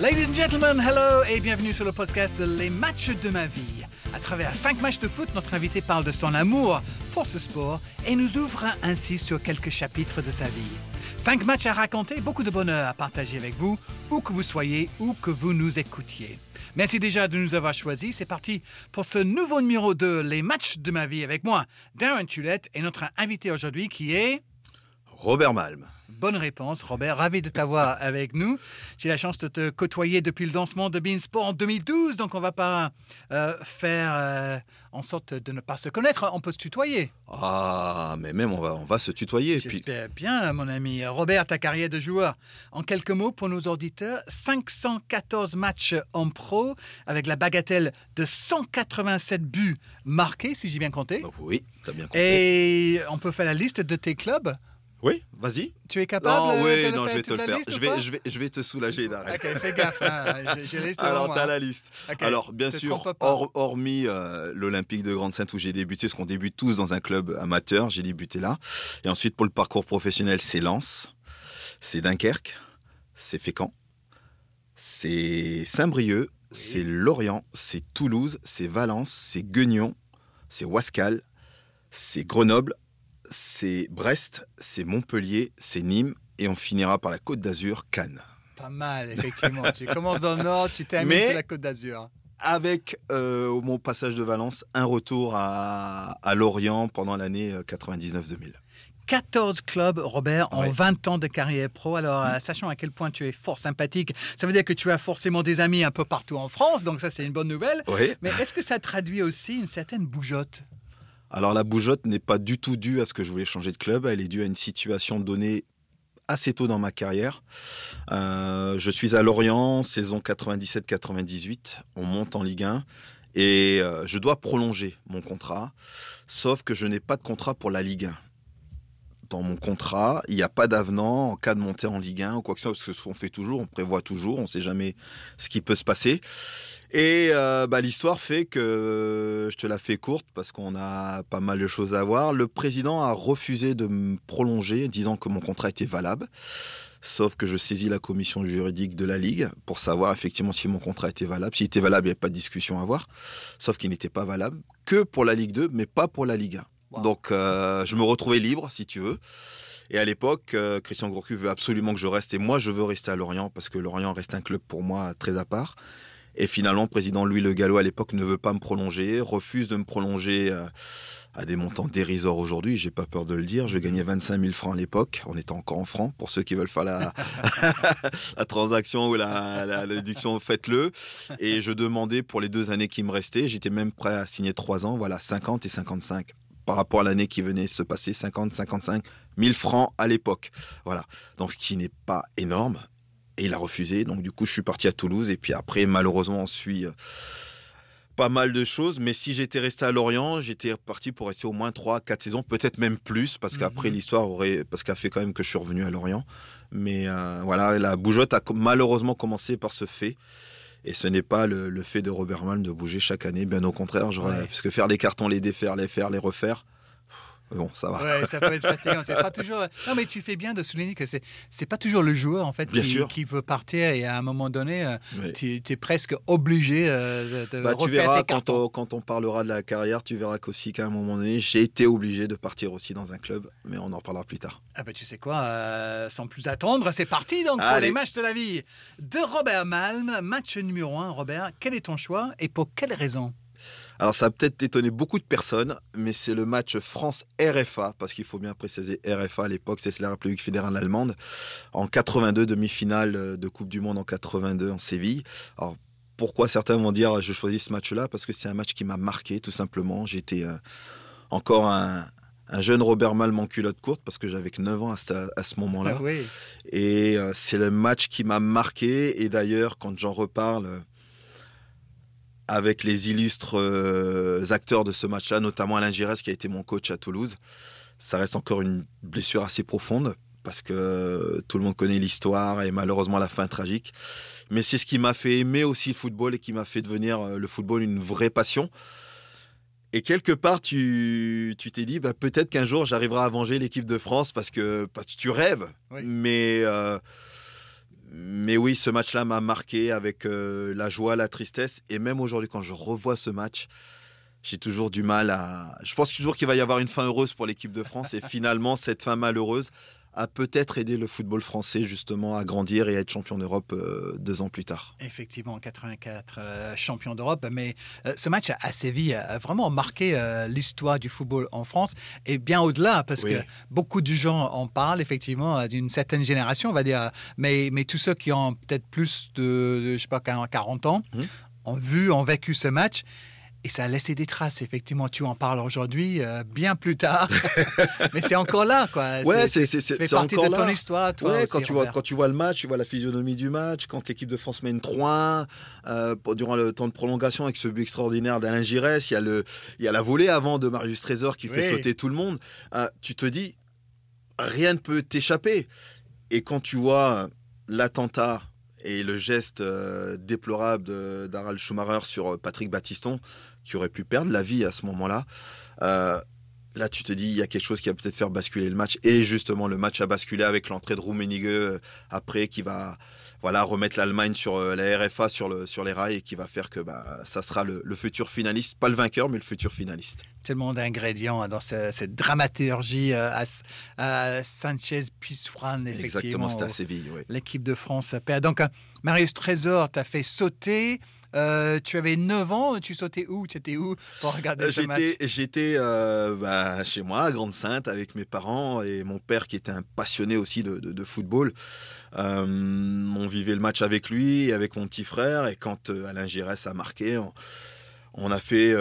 Ladies and gentlemen, hello et bienvenue sur le podcast Les matchs de ma vie. À travers cinq matchs de foot, notre invité parle de son amour pour ce sport et nous ouvre ainsi sur quelques chapitres de sa vie. Cinq matchs à raconter, beaucoup de bonheur à partager avec vous, où que vous soyez, où que vous nous écoutiez. Merci déjà de nous avoir choisis. C'est parti pour ce nouveau numéro de Les matchs de ma vie avec moi, Darren Tulette, et notre invité aujourd'hui qui est... Robert Malm. Bonne réponse, Robert. Ravi de t'avoir avec nous. J'ai la chance de te côtoyer depuis le lancement de Beansport en 2012, donc on va pas euh, faire euh, en sorte de ne pas se connaître. On peut se tutoyer. Ah, mais même on va, on va se tutoyer. Puis... J'espère bien, mon ami. Robert, ta carrière de joueur. En quelques mots pour nos auditeurs, 514 matchs en pro avec la bagatelle de 187 buts marqués, si j'ai bien compté. Oui, tu as bien compté. Et on peut faire la liste de tes clubs. Oui, vas-y. Tu es capable Non, de oui, le non, faire je vais te le faire. Je vais, je, vais, je vais te soulager, Darren. Ok, fais gaffe. hein. J'ai- liste Alors, moi. tu as la liste. Alors, bien sûr, hors- hormis euh, l'Olympique de Grande-Sainte où j'ai débuté, parce qu'on débute tous dans un club amateur, j'ai débuté là. Et ensuite, pour le parcours professionnel, c'est Lens, c'est Dunkerque, c'est Fécamp, c'est Saint-Brieuc, c'est Lorient, c'est Toulouse, c'est Valence, c'est Guignon, c'est Wascal, c'est Grenoble, c'est Brest, c'est Montpellier, c'est Nîmes, et on finira par la Côte d'Azur, Cannes. Pas mal, effectivement. tu commences dans le nord, tu termines Mais- sur la côte d'Azur. avec euh, au mon passage de Valence un retour à, à Lorient pendant l'année euh, 99-2000. 14 clubs, Robert, en Ouais. 20 ans de carrière pro. Alors, euh, sachant à quel point tu es fort sympathique, ça veut dire que tu as forcément des amis un peu partout en France, donc ça, c'est une bonne nouvelle. Oui. Mais est-ce que ça traduit aussi une certaine bougeotte? Alors la bougeotte n'est pas du tout due à ce que je voulais changer de club, elle est due à une situation donnée assez tôt dans ma carrière. Euh, je suis à Lorient, saison 97-98, on monte en Ligue 1 et euh, je dois prolonger mon contrat, sauf que je n'ai pas de contrat pour la Ligue 1. Dans mon contrat, il n'y a pas d'avenant en cas de montée en Ligue 1 ou quoi que ce soit, parce qu'on fait toujours, on prévoit toujours, on ne sait jamais ce qui peut se passer. Et euh, bah, l'histoire fait que je te la fais courte parce qu'on a pas mal de choses à voir. Le président a refusé de me prolonger, disant que mon contrat était valable. Sauf que je saisis la commission juridique de la Ligue pour savoir effectivement si mon contrat était valable. S'il était valable, il n'y avait pas de discussion à avoir. Sauf qu'il n'était pas valable que pour la Ligue 2, mais pas pour la Ligue 1. Donc euh, je me retrouvais libre, si tu veux. Et à l'époque, euh, Christian Gourcuff veut absolument que je reste. Et moi, je veux rester à Lorient parce que Lorient reste un club pour moi très à part. Et finalement, le président Louis Le Gallo à l'époque ne veut pas me prolonger, refuse de me prolonger euh, à des montants dérisoires aujourd'hui. J'ai pas peur de le dire. Je gagnais 25 000 francs à l'époque. On était encore en francs. Pour ceux qui veulent faire la, la transaction ou la, la, la déduction, faites-le. Et je demandais pour les deux années qui me restaient. J'étais même prêt à signer trois ans. Voilà, 50 et 55 par rapport à l'année qui venait se passer, 50, 55 000 francs à l'époque. Voilà. Donc, ce qui n'est pas énorme. Et il a refusé. Donc, du coup, je suis parti à Toulouse. Et puis après, malheureusement, on suit euh, pas mal de choses. Mais si j'étais resté à Lorient, j'étais parti pour rester au moins 3, 4 saisons, peut-être même plus, parce qu'après, Mhm. l'histoire aurait. Parce qu'a fait quand même que je suis revenu à Lorient. Mais euh, voilà, la bougeotte a malheureusement commencé par ce fait. Et ce n'est pas le, le fait de Robert Malm de bouger chaque année, bien au contraire, Ouais. parce que faire les cartons, les défaire, les faire, les refaire, bon, ça va. Ouais, ça peut être fatigant. C'est pas toujours. Non, mais tu fais bien de souligner que c'est c'est pas toujours le joueur en fait Bien qui, sûr. qui veut partir et à un moment donné, euh, Mais- tu es presque obligé euh, de, Bah, tu verras tes quand on, quand on parlera de la carrière, tu verras qu'aussi qu'à un moment donné, j'ai été obligé de partir aussi dans un club, mais on en parlera plus tard. Ah bah tu sais quoi, euh, sans plus attendre, c'est parti donc pour les matchs de la vie de Robert Malm. Match numéro 1, Robert, quel est ton choix et pour quelle raison? Alors ça a peut-être étonné beaucoup de personnes, mais c'est le match France-RFA, parce qu'il faut bien préciser RFA à l'époque, c'est la République fédérale allemande, en 82, demi-finale euh, de Coupe du Monde en 82 en Séville. Alors pourquoi certains vont dire je choisis ce match-là? Parce que c'est un match qui m'a marqué tout simplement. J'étais euh, encore un, un jeune Robert Malm en culotte courte, parce que j'avais que 9 ans à ce, à ce moment-là. Ah oui. Et euh, c'est le match qui m'a marqué. Et d'ailleurs, quand j'en reparle avec les illustres euh, acteurs de ce match-là, notamment Alain Giresse qui a été mon coach à Toulouse, ça reste encore une blessure assez profonde parce que euh, tout le monde connaît l'histoire et malheureusement la fin tragique. Mais c'est ce qui m'a fait aimer aussi le football et qui m'a fait devenir euh, le football une vraie passion. Et quelque part, tu tu t'es dit, bah, peut-être qu'un jour, j'arriverai à venger l'équipe de France parce que, parce que tu rêves. Oui. Mais, euh, mais oui, ce match-là m'a marqué avec euh, la joie, la tristesse. Et même aujourd'hui, quand je revois ce match, j'ai toujours du mal à. Je pense toujours qu'il va y avoir une fin heureuse pour l'équipe de France. Et finalement, cette fin malheureuse, a peut-être aidé le football français justement à grandir et à être champion d'Europe euh, deux ans plus tard. Effectivement, en 84, euh, champion d'Europe. Mais euh, ce match à Séville a vraiment marqué l'histoire du football en France et bien au-delà, parce que beaucoup de gens en parlent effectivement d'une certaine génération, on va dire. Mais, mais tous ceux qui ont peut-être plus de, je sais pas, 40 ans, mmh. ont vu, ont vécu ce match. Et ça a laissé des traces, effectivement. Tu en parles aujourd'hui, euh, bien plus tard. Mais c'est encore là, quoi. Ouais, c'est partie de ton histoire, toi. Ouais, quand, tu vois, quand tu vois le match, tu vois la physionomie du match. Quand l'équipe de France mène 3-1, euh, durant le temps de prolongation, avec ce but extraordinaire d'Alain Giresse, il y, a le, il y a la volée avant de Marius Trésor qui fait sauter tout le monde. Euh, tu te dis, rien ne peut t'échapper. Et quand tu vois l'attentat et le geste déplorable d'Harald Schumacher sur Patrick Battiston, qui aurait pu perdre la vie à ce moment-là. Euh, là, tu te dis, il y a quelque chose qui va peut-être faire basculer le match. Et justement, le match a basculé avec l'entrée de Rummenigge euh, après, qui va voilà, remettre l'Allemagne sur euh, la RFA sur, le, sur les rails et qui va faire que bah, ça sera le, futur finaliste. Pas le vainqueur, mais le futur finaliste. Tellement d'ingrédients dans cette dramaturgie à, Sanchez Pizjuan, effectivement. Exactement, c'était à Séville. L'équipe de France perd. Donc, Marius Trésor t'a fait sauter. Euh, tu avais 9 ans, tu sautais où? Tu étais où pour regarder ce match? J'étais euh, bah, chez moi, à Grande-Sainte, avec mes parents et mon père qui était un passionné aussi de, football. Euh, on vivait le match avec lui et avec mon petit frère. Et quand Alain Giresse a marqué, on, a fait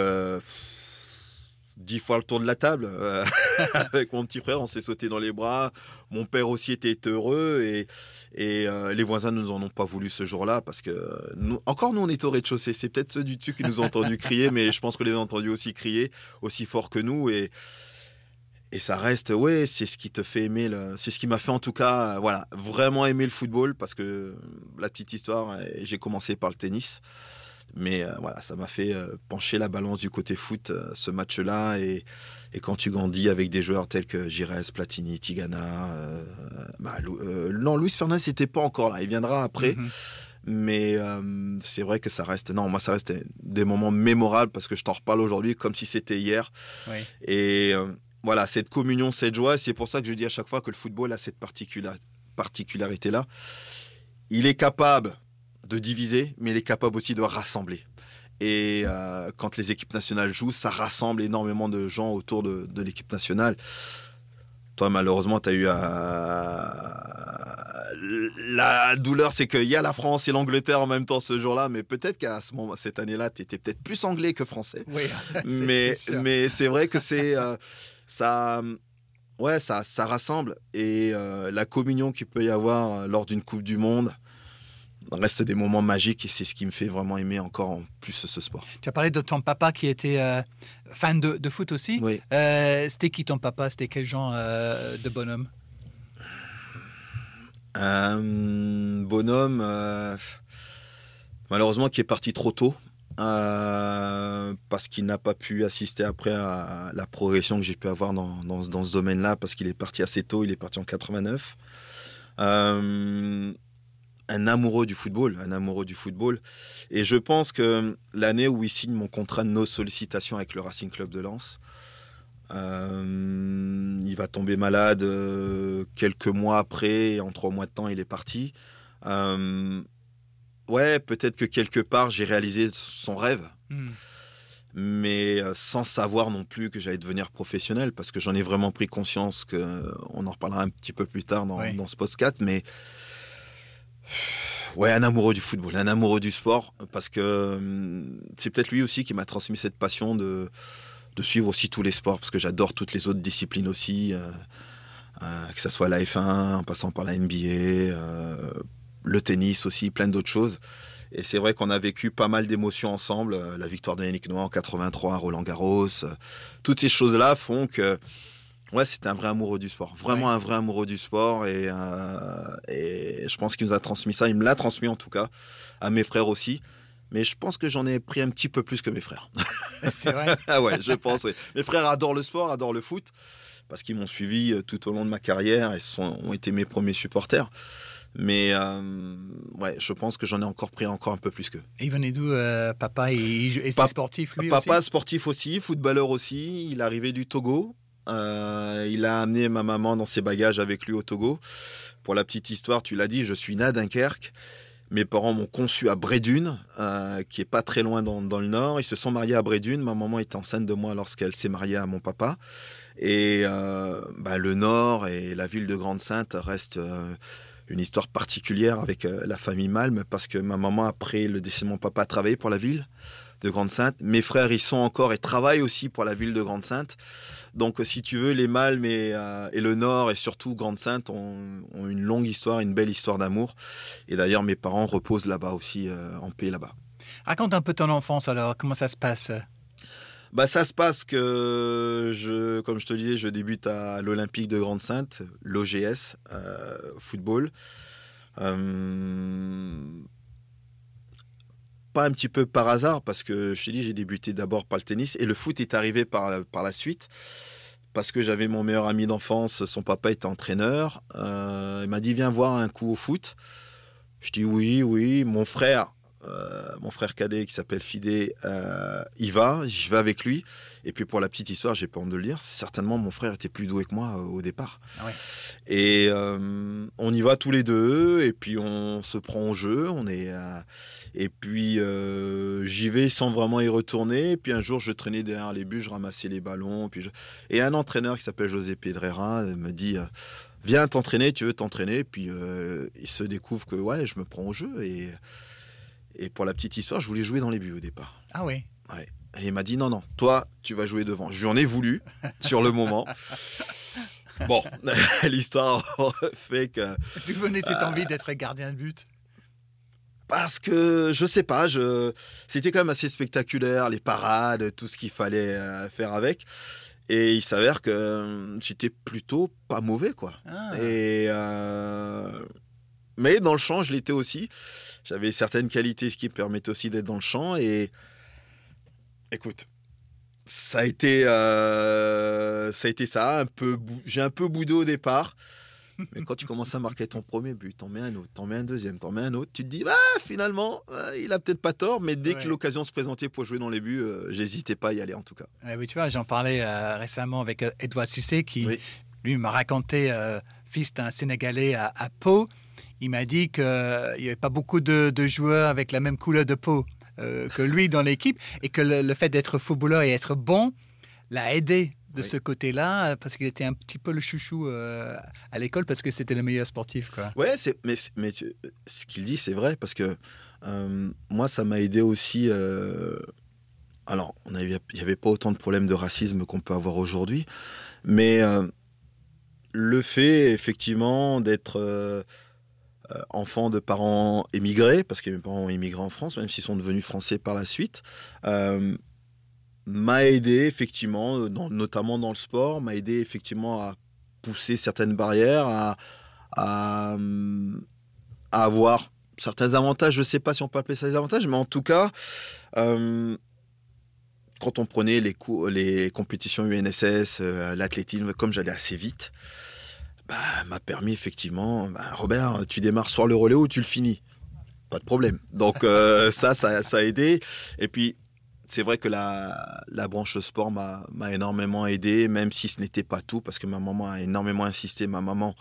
dix fois le tour de la table avec mon petit frère. On s'est sauté dans les bras. Mon père aussi était heureux et, et euh, les voisins ne nous en ont pas voulu ce jour-là parce que nous, encore nous on est au rez-de-chaussée. C'est peut-être ceux du dessus qui nous ont entendu crier, mais je pense que les ont entendus aussi crier aussi fort que nous et et ça reste, ouais, c'est ce qui te fait aimer, c'est ce qui m'a fait en tout cas, voilà, vraiment aimer le football parce que la petite histoire, j'ai commencé par le tennis. Mais euh, voilà, ça m'a fait euh, pencher la balance du côté foot, ce match-là. Et, et quand tu grandis avec des joueurs tels que Giresse, Platini, Tigana, euh, bah, euh, non, Luis Fernandez n'était pas encore là. Il viendra après. Mhm. Mais euh, c'est vrai que ça reste. Non, moi, ça reste des moments mémorables parce que je t'en reparle aujourd'hui comme si c'était hier. Et voilà, cette communion, cette joie, c'est pour ça que je dis à chaque fois que le football a cette particularité-là. Il est capable de diviser, mais il est capable aussi de rassembler. Et euh, quand les équipes nationales jouent, ça rassemble énormément de gens autour de, l'équipe nationale. Toi, malheureusement, tu as eu euh, la douleur, c'est qu'il y a la France et l'Angleterre en même temps ce jour-là, mais peut-être qu'à ce moment, cette année-là, tu étais peut-être plus anglais que français. Oui, mais mais c'est vrai que c'est euh, ça, ouais, ça, ça rassemble et la communion qu'il peut y avoir lors d'une Coupe du Monde reste des moments magiques et c'est ce qui me fait vraiment aimer encore en plus ce sport. Tu as parlé de ton papa qui était euh, fan de, foot aussi. Oui. Euh, c'était qui ton papa? C'était quel genre euh, de bonhomme? Bonhomme, malheureusement, qui est parti trop tôt. parce qu'il n'a pas pu assister après à la progression que j'ai pu avoir dans, dans, dans ce domaine-là, parce qu'il est parti assez tôt, il est parti en 89 un amoureux du football, un amoureux du football. Et je pense que l'année où il signe mon contrat de nos sollicitations avec le Racing Club de Lens, euh, il va tomber malade euh, quelques mois après, et en trois mois de temps, il est parti. Euh, ouais, peut-être que quelque part, j'ai réalisé son rêve. Hmm. Mais sans savoir non plus que j'allais devenir professionnel, parce que j'en ai vraiment pris conscience que, on en reparlera un petit peu plus tard dans, dans ce post-4, mais Ouais, un amoureux du football, un amoureux du sport, parce que hum, c'est peut-être lui aussi qui m'a transmis cette passion de, de suivre aussi tous les sports, parce que j'adore toutes les autres disciplines aussi, euh, euh, que ce soit la F1, en passant par la NBA, euh, le tennis aussi, plein d'autres choses. Et c'est vrai qu'on a vécu pas mal d'émotions ensemble, la victoire de Yannick Noah en 83 Roland Garros, toutes ces choses-là font que Ouais, c'était un vrai amoureux du sport. Vraiment un vrai amoureux du sport. Et, euh, et je pense qu'il nous a transmis ça. Il me l'a transmis en tout cas. À mes frères aussi. Mais je pense que j'en ai pris un petit peu plus que mes frères. C'est vrai Ah ouais, je pense, oui. Mes frères adorent le sport, adorent le foot. Parce qu'ils m'ont suivi euh, tout au long de ma carrière et sont, ont été mes premiers supporters. Mais ouais, je pense que j'en ai encore pris encore un peu plus qu'eux. Et il venait d'où, papa Il était sportif, lui Papa sportif aussi, footballeur aussi. Il arrivait du Togo. Il a amené ma maman dans ses bagages avec lui au Togo. Pour la petite histoire, tu l'as dit, je suis né à Dunkerque. Mes parents m'ont conçu à Brédune, euh, qui est pas très loin dans, le nord. Ils se sont mariés à Brédune. Ma maman est enceinte de moi lorsqu'elle s'est mariée à mon papa. Et euh, bah, le nord et la ville de Grande-Sainte restent euh, une histoire particulière avec la famille Malm parce que ma maman, après le décès de mon papa, a travaillé pour la ville de Grande-Sainte. Mes frères y sont encore et travaillent aussi pour la ville de Grande-Sainte. Donc, si tu veux, les Malmes euh, et, le Nord et surtout Grande-Sainte ont, une longue histoire, une belle histoire d'amour. Et d'ailleurs, mes parents reposent là-bas aussi, euh, en paix là-bas. Raconte un peu ton enfance alors, comment ça se passe? Bah, ça se passe que, je, comme je te disais, je débute à l'Olympique de Grande-Sainte, l'OGS, euh, football. Un petit peu par hasard, parce que je te dis, j'ai débuté d'abord par le tennis et le foot est arrivé par, par la suite. Parce que j'avais mon meilleur ami d'enfance, son papa était entraîneur. Euh, il m'a dit Viens voir un coup au foot. Je dis Oui, oui. Mon frère, euh, mon frère cadet qui s'appelle Fidé, euh, il va, je vais avec lui. Et puis pour la petite histoire, j'ai pas honte de le dire, certainement mon frère était plus doué que moi euh, au départ. Ah et on y va tous les deux, et puis on se prend au jeu, on est. et puis j'y vais sans vraiment y retourner. Et puis un jour, je traînais derrière les buts, je ramassais les ballons. Puis Et un entraîneur qui s'appelle José Pedrera me dit Viens t'entraîner, tu veux t'entraîner. Puis il se découvre que ouais, je me prends au jeu. Et et pour la petite histoire, je voulais jouer dans les buts au départ. Ah oui Ouais. Et il m'a dit non, non, toi, tu vas jouer devant. Je lui en ai voulu sur le moment. Bon, l'histoire fait que. Tu venais cette envie d'être gardien de but? Parce que je sais pas, je... c'était quand même assez spectaculaire, les parades, tout ce qu'il fallait euh, faire avec. Et il s'avère que euh, j'étais plutôt pas mauvais, quoi. Ah. Et euh, mais dans le champ, je l'étais aussi. J'avais certaines qualités, ce qui me permettait aussi d'être dans le champ. Et écoute, ça a été, euh, ça a été ça. Un peu, j'ai un peu boudé au départ. Mais quand tu commences à marquer ton premier but, t'en mets un autre, t'en mets un deuxième, t'en mets un autre, tu te dis, ah, finalement, euh, il a peut-être pas tort, mais dès que l'occasion se présentait pour jouer dans les buts, euh, j'hésitais pas à y aller en tout cas. oui, tu vois, j'en parlais récemment avec Edouard Cissé qui, lui, m'a raconté, fils d'un Sénégalais à, à Pau, il m'a dit qu'il n'y avait pas beaucoup de, joueurs avec la même couleur de peau euh, que lui dans l'équipe et que le, fait d'être footballeur et être bon l'a aidé de ce côté-là parce qu'il était un petit peu le chouchou euh, à l'école parce que c'était le meilleur sportif. Quoi. Ouais, mais, mais ce qu'il dit, c'est vrai parce que euh, moi, ça m'a aidé aussi. alors, il n'y avait pas autant de problèmes de racisme qu'on peut avoir aujourd'hui, mais le fait effectivement d'être euh, enfant de parents émigrés, parce que mes parents ont immigré en France, même s'ils sont devenus français par la suite, euh, m'a aidé effectivement, notamment dans le sport, m'a aidé effectivement à pousser certaines barrières, à, à, avoir certains avantages. Je ne sais pas si on peut appeler ça des avantages, mais en tout cas, euh, quand on prenait les, les compétitions UNSS, l'athlétisme, comme j'allais assez vite, bah, m'a permis effectivement, bah, Robert, tu démarres soit le relais ou tu le finis? Pas de problème. Donc euh, ça, ça, a aidé. Et puis, c'est vrai que la, la branche sport m'a énormément aidé, même si ce n'était pas tout, parce que ma maman a énormément insisté. Ma maman,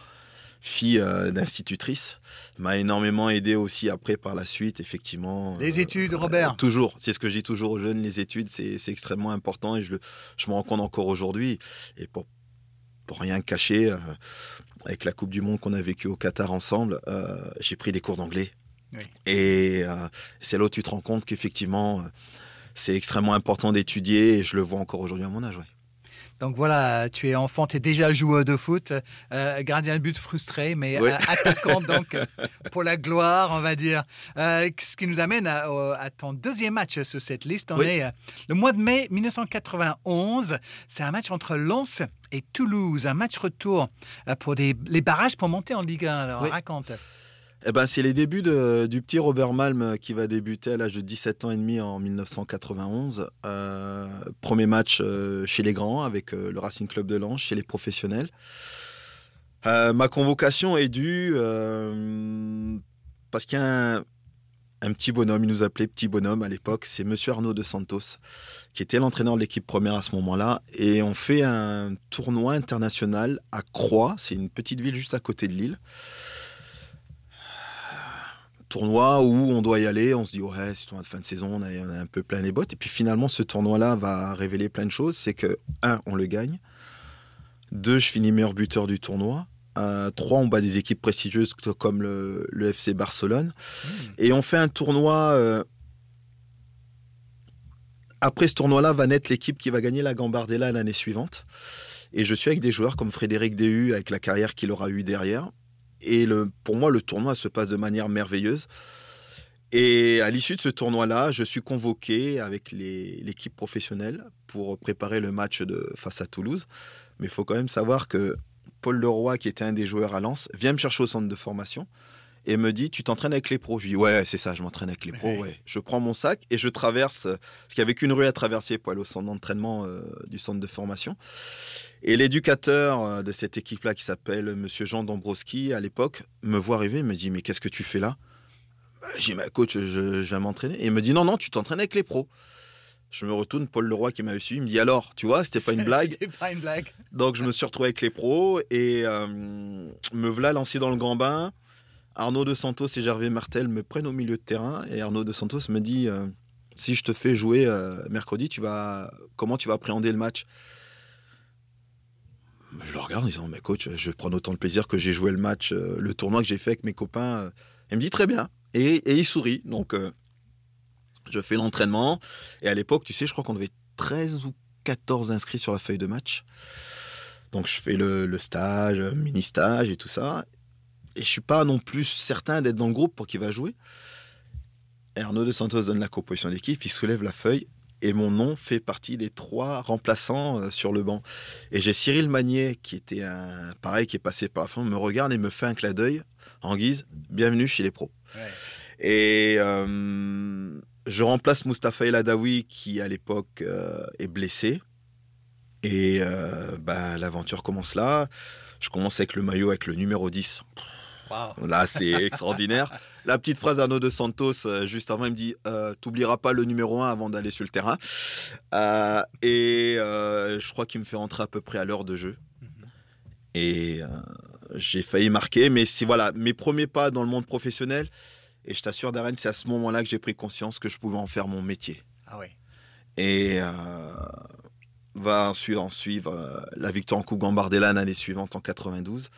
fille euh, d'institutrice, m'a énormément aidé aussi après par la suite, effectivement. Les études, euh, Robert Toujours. C'est ce que je dis toujours aux jeunes, les études, c'est extrêmement important et je, le, je me rends compte encore aujourd'hui. Et pour pour rien cacher, euh, avec la Coupe du Monde qu'on a vécue au Qatar ensemble, euh, j'ai pris des cours d'anglais. Et euh, c'est là où tu te rends compte qu'effectivement, c'est extrêmement important d'étudier et je le vois encore aujourd'hui à mon âge. Donc voilà, tu es enfant, tu es déjà joueur de foot, euh, gardien de but frustré, mais euh, attaquant donc euh, pour la gloire, on va dire. ce qui nous amène à, ton deuxième match sur cette liste. On est le mois de mai 1991. C'est un match entre Lens et Toulouse, un match retour pour les barrages pour monter en Ligue 1. Alors raconte. Eh ben, c'est les débuts du petit Robert Malm qui va débuter à l'âge de 17 ans et demi en 1991. Euh, premier match euh, chez les grands avec euh, le Racing Club de Lens, chez les professionnels. ma convocation est due parce qu'il a un, petit bonhomme, il nous appelait petit bonhomme à l'époque, c'est Monsieur Arnaud de Santos, qui était l'entraîneur de l'équipe première à ce moment-là. Et on fait un tournoi international à Croix, c'est une petite ville juste à côté de Lille tournoi où on doit y aller, on se dit ouais, c'est tournoi de fin de saison, on a, un peu plein les bottes. Et puis finalement, ce tournoi-là va révéler plein de choses. C'est que, un, on le gagne. Deux, je finis meilleur buteur du tournoi. Euh, trois, on bat des équipes prestigieuses comme le, FC Barcelone. Hmm. Et on fait un tournoi. Euh, après ce tournoi-là, va naître l'équipe qui va gagner la Gambardella l'année suivante. Et je suis avec des joueurs comme Frédéric Déhu, avec la carrière qu'il aura eue derrière. Et pour moi, le tournoi se passe de manière merveilleuse. Et à l'issue de ce tournoi-là, je suis convoqué avec l'équipe professionnelle pour préparer le match de, face à Toulouse. Mais il faut quand même savoir que Paul Leroy, qui était un des joueurs à Lens, vient me chercher au centre de formation et me dit Tu t'entraînes avec les pros Je dis Ouais, c'est ça, je m'entraîne avec les pros. Ouais. Je prends mon sac et je traverse, parce qu'il n'y avait qu'une rue à traverser pour aller au centre d'entraînement euh, du centre de formation. Et l'éducateur euh, de cette équipe-là, qui s'appelle Monsieur Jean Dombrowski, à l'époque, me voit arriver, il me dit Mais qu'est-ce que tu fais là? Bah, J'ai dit Coach, je, je viens m'entraîner. Et il me dit Non, non, tu t'entraînes avec les pros. Je me retourne, Paul Leroy qui m'avait suivi, il me dit alors, tu vois, c'était pas une blague. pas une blague. Donc je me suis retrouvé avec les pros et euh, me voilà lancé dans le grand bain. Arnaud de Santos et Gervais Martel me prennent au milieu de terrain et Arnaud de Santos me dit euh, si je te fais jouer mercredi, tu vas comment tu vas appréhender le match? Je le regarde en disant, mais coach, je vais prendre autant de plaisir que j'ai joué le match, euh, le tournoi que j'ai fait avec mes copains. Il me dit très bien. Et, il sourit. Donc, euh, je fais l'entraînement. Et à l'époque, tu sais, je crois qu'on avait 13 ou 14 inscrits sur la feuille de match. Donc, je fais le, stage, mini-stage et tout ça. Et je suis pas non plus certain d'être dans le groupe pour qui va jouer. Arnaud de Santos donne la composition d'équipe, il soulève la feuille et mon nom fait partie des trois remplaçants euh, sur le banc. Et j'ai Cyril Magnier, qui était un pareil, qui est passé par la fin, me regarde et me fait un clin d'œil en guise bienvenue chez les pros. Et euh, je remplace Mustapha El Adawi, qui à l'époque euh, est blessé. Et ben, l'aventure commence là. Je commence avec le maillot, avec le numéro 10. Là, c'est extraordinaire. La petite phrase d'Arnaud de Santos, euh, juste avant, il me dit euh, T'oublieras pas le numéro 1 avant d'aller sur le terrain. Euh, et je crois qu'il me fait rentrer à peu près à l'heure de jeu. Mhm. Et j'ai failli marquer, mais c'est voilà, mes premiers pas dans le monde professionnel. Et je t'assure, Darren, c'est à ce moment-là que j'ai pris conscience que je pouvais en faire mon métier. Ah oui. Et va ensuite en suivre la victoire en Coupe Gambardella l'année suivante en 92